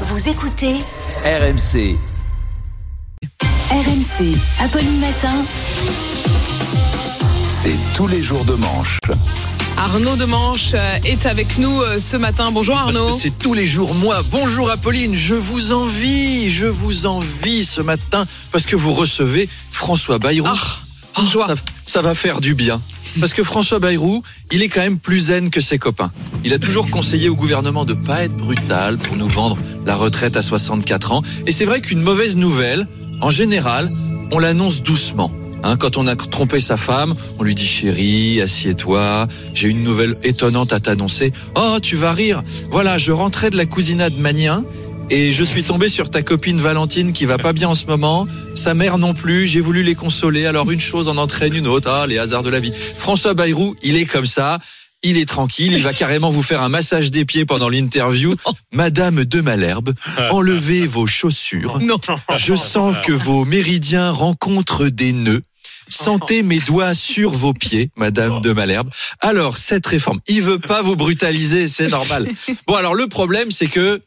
Vous écoutez RMC. RMC, Apolline Matin. C'est tous les jours de manche. Arnaud de Manche euh, est avec nous euh, ce matin. Bonjour Parce Arnaud. que c'est tous les jours moi. Bonjour Apolline, je vous envie, je vous envie ce matin parce que vous recevez François Bayrou. Ah, Oh, ça va faire du bien. Parce que François Bayrou, il est quand même plus zen que ses copains. Il a toujours conseillé au gouvernement de pas être brutal pour nous vendre la retraite à 64 ans. Et c'est vrai qu'une mauvaise nouvelle, en général, on l'annonce doucement. Hein, quand on a trompé sa femme, on lui dit chérie, assieds-toi, j'ai une nouvelle étonnante à t'annoncer. Oh, tu vas rire. Voilà, je rentrais de la cousinade et je suis tombé sur ta copine Valentine qui va pas bien en ce moment. Sa mère non plus. J'ai voulu les consoler. Alors une chose en entraîne une autre. Ah, les hasards de la vie. François Bayrou, il est comme ça. Il est tranquille. Il va carrément vous faire un massage des pieds pendant l'interview. Madame de Malherbe, enlevez vos chaussures. Non. Je sens que vos méridiens rencontrent des nœuds. Sentez mes doigts sur vos pieds, Madame de Malherbe. Alors, cette réforme, il veut pas vous brutaliser, c'est normal. Bon, alors le problème, c'est que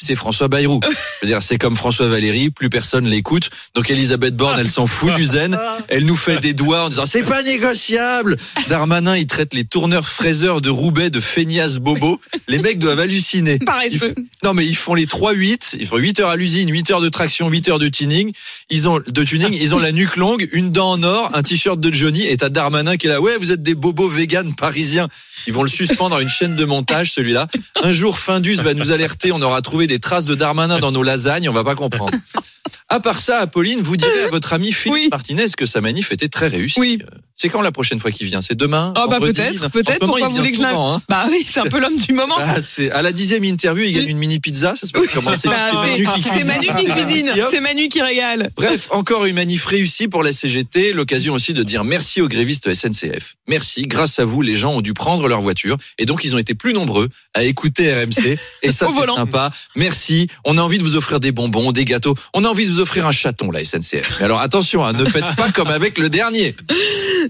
c'est François Bayrou. Je veux dire, c'est comme François Valéry, plus personne l'écoute. Donc Elisabeth Borne, elle s'en fout du zen. Elle nous fait des doigts en disant c'est pas négociable. Darmanin, il traite les tourneurs fraiseurs de Roubaix de feignasses bobo. Les mecs doivent halluciner. Ils- non mais ils font les 3-8, ils font 8 heures à l'usine, 8 heures de traction, 8 heures de tuning. Ils ont de tuning, ils ont la nuque longue, une dent en or, un t-shirt de Johnny et t'as Darmanin qui est là. Ouais, vous êtes des bobos véganes parisiens. Ils vont le suspendre à une chaîne de montage celui-là. Un jour Findus va nous alerter, on aura trouvé des traces de Darmanin dans nos lasagnes, on va pas comprendre. À part ça, Apolline, vous direz à votre ami Philippe Oui. Martinez que sa manif était très réussie. Oui. C'est quand la prochaine fois qu'il vient? C'est demain Ah bah peut-être, peut-être. Pourquoi vous voulez que je hein. Bah oui, c'est un peu l'homme du moment. Ah, c'est à la dixième interview, il gagne une mini pizza. Ça se passe comment? C'est Bah, c'est Manu qui c'est cuisine. Manu qui cuisine, c'est Manu qui régale. Bref, encore une manif réussie pour la CGT. L'occasion aussi de dire merci aux grévistes SNCF. Merci. Grâce à vous, les gens ont dû prendre leur voiture et donc ils ont été plus nombreux à écouter RMC. Et ça, c'est sympa. Merci. On a envie de vous offrir des bonbons, des gâteaux. On a envie de vous offrir un chaton, la SNCF. Mais alors attention, hein, ne faites pas comme avec le dernier.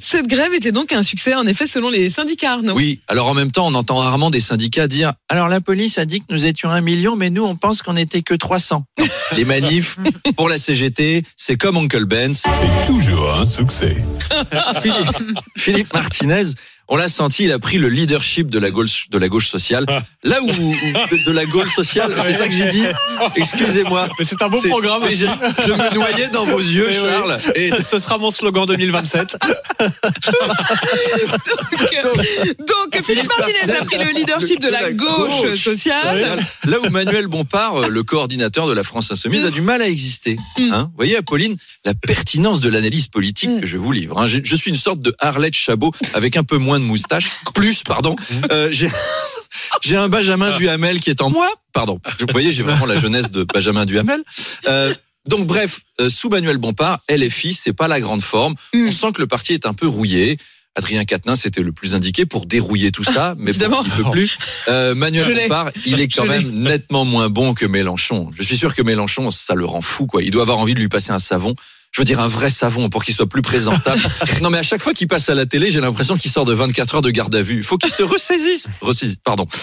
Cette grève était donc un succès, en effet, selon les syndicats, Arnaud. Oui, alors en même temps, on entend rarement des syndicats dire Alors la police a dit que nous étions un million, mais nous, on pense qu'on n'était que 300. Non. Les manifs pour la CGT, c'est comme Uncle Benz. C'est toujours un succès. Philippe, Philippe Martinez, on l'a senti, il a pris le leadership de la gauche, de la gauche sociale. Là où, où- de, de la gauche sociale, c'est ça que j'ai dit. Excusez-moi. Mais c'est un beau programme. mais Je, je me noyais dans vos yeux, oui. Charles. Et Ce sera mon slogan 2027. Donc, Philippe Martinez a pris le leadership de la gauche sociale. Là où Manuel Bompard, euh, le coordinateur de la France Insoumise, a du mal à exister. Mm. Hein vous voyez, Apolline, la pertinence de l'analyse politique Mm. que je vous livre. hein. Je, je suis une sorte de Arlette Chabot avec un peu moins de moustache, plus, pardon. Mm. Euh, j'ai- J'ai un Benjamin Duhamel qui est en moi. Pardon. Vous voyez, j'ai vraiment la jeunesse de Benjamin Duhamel. Euh, donc bref, euh, sous Manuel Bompard, LFI, c'est pas la grande forme. Mm. On sent que le parti est un peu rouillé. Adrien Quatennens c'était le plus indiqué pour dérouiller tout ça, mais bon, il peut plus. Euh, Manuel. Bompard, il est quand Je même nettement moins bon que Mélenchon. Je suis sûr que Mélenchon, ça le rend fou, quoi. Il doit avoir envie de lui passer un savon. Je veux dire un vrai savon pour qu'il soit plus présentable. non mais à chaque fois qu'il passe à la télé, j'ai l'impression qu'il sort de 24 heures de garde à vue. Il faut qu'il se ressaisisse. Ressaisisse, pardon.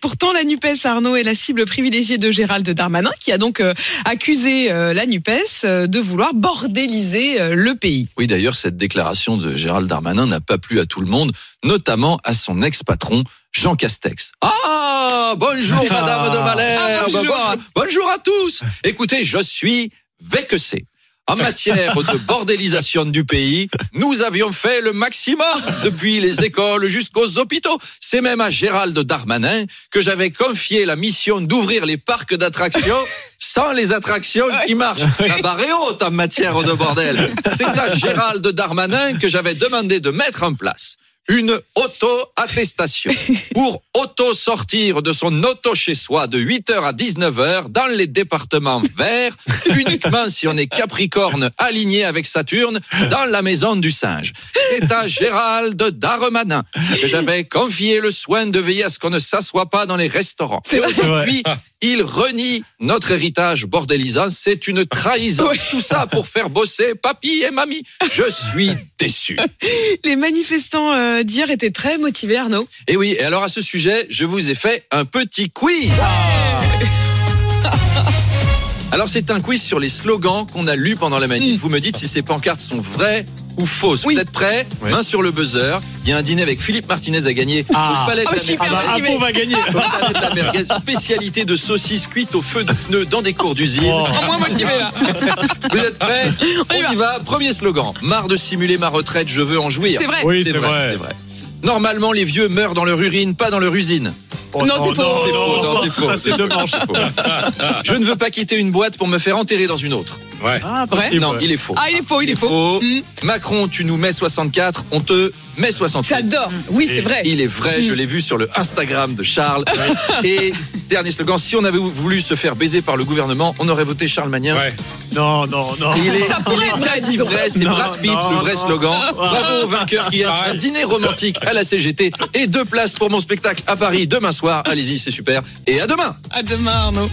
Pourtant, la NUPES, Arnaud, est la cible privilégiée de Gérald Darmanin, qui a donc euh, accusé euh, la NUPES euh, de vouloir bordéliser le pays. Oui, d'ailleurs, cette déclaration de Gérald Darmanin n'a pas plu à tout le monde, notamment à son ex-patron, Jean Castex. Ah, bonjour, Madame de Malherbe. Ah, bonjour. bonjour à tous. Écoutez, je suis VQC. En matière de bordélisation du pays, nous avions fait le maximum depuis les écoles jusqu'aux hôpitaux. C'est même à Gérald Darmanin que j'avais confié la mission d'ouvrir les parcs d'attractions sans les attractions qui marchent. La barre est haute en matière de bordel. C'est à Gérald Darmanin que j'avais demandé de mettre en place une auto-attestation pour auto-sortir de son auto chez soi de 8h à 19h dans les départements verts, uniquement si on est Capricorne aligné avec Saturne dans la maison du singe. C'est à Gérald Darmanin que j'avais confié le soin de veiller à ce qu'on ne s'assoit pas dans les restaurants. Et aujourd'hui, il renie notre héritage bordélisant. C'est une trahison. Oui. Tout ça pour faire bosser papy et mamie. Je suis déçu. Les manifestants euh, d'hier étaient très motivés, Arnaud. Et oui, et alors à ce sujet, je vous ai fait un petit quiz. Alors c'est un quiz sur les slogans qu'on a lus pendant la manif. Mm. Vous me dites si ces pancartes sont vraies ou fausses. Oui. Vous êtes prêts Oui. Main sur le buzzer. Il y a un dîner avec Philippe Martinez à gagner Ah. au Palais de Ah, la Ah bah, va gagner. Au Palais de la Merguez, spécialité de saucisses cuites au feu de pneus dans des cours d'usine. Oh. En moins motivé là. Vous êtes prêts On y On y va. Premier slogan. Marre de simuler ma retraite, je veux en jouir. C'est vrai. Oui, c'est vrai. c'est vrai. Normalement, les vieux meurent dans leur urine, pas dans leur usine. Oh, Non, c'est faux. C'est faux, non, c'est faux. Je ne veux pas quitter une boîte pour me faire enterrer dans une autre. Ouais. Ah, Vrai possible, Non, ouais. il est faux. Ah, il est faux, il est faux. Mm. Macron, tu nous mets 64, on te met 68. J'adore. Oui, c'est vrai. Il est vrai, je l'ai vu sur le Instagram de Charles. Et dernier slogan, si on avait voulu se faire baiser par le gouvernement, on aurait voté Charles Magnin. Ouais. Non, non, non. Il est, Ça pourrait il est être vrai, vrai, c'est Brad Pitt, non, le vrai non. slogan. Bravo au vainqueur qui a un dîner romantique à la CGT et deux places pour mon spectacle à Paris demain soir. Allez-y, c'est super. Et à demain À demain, Arnaud.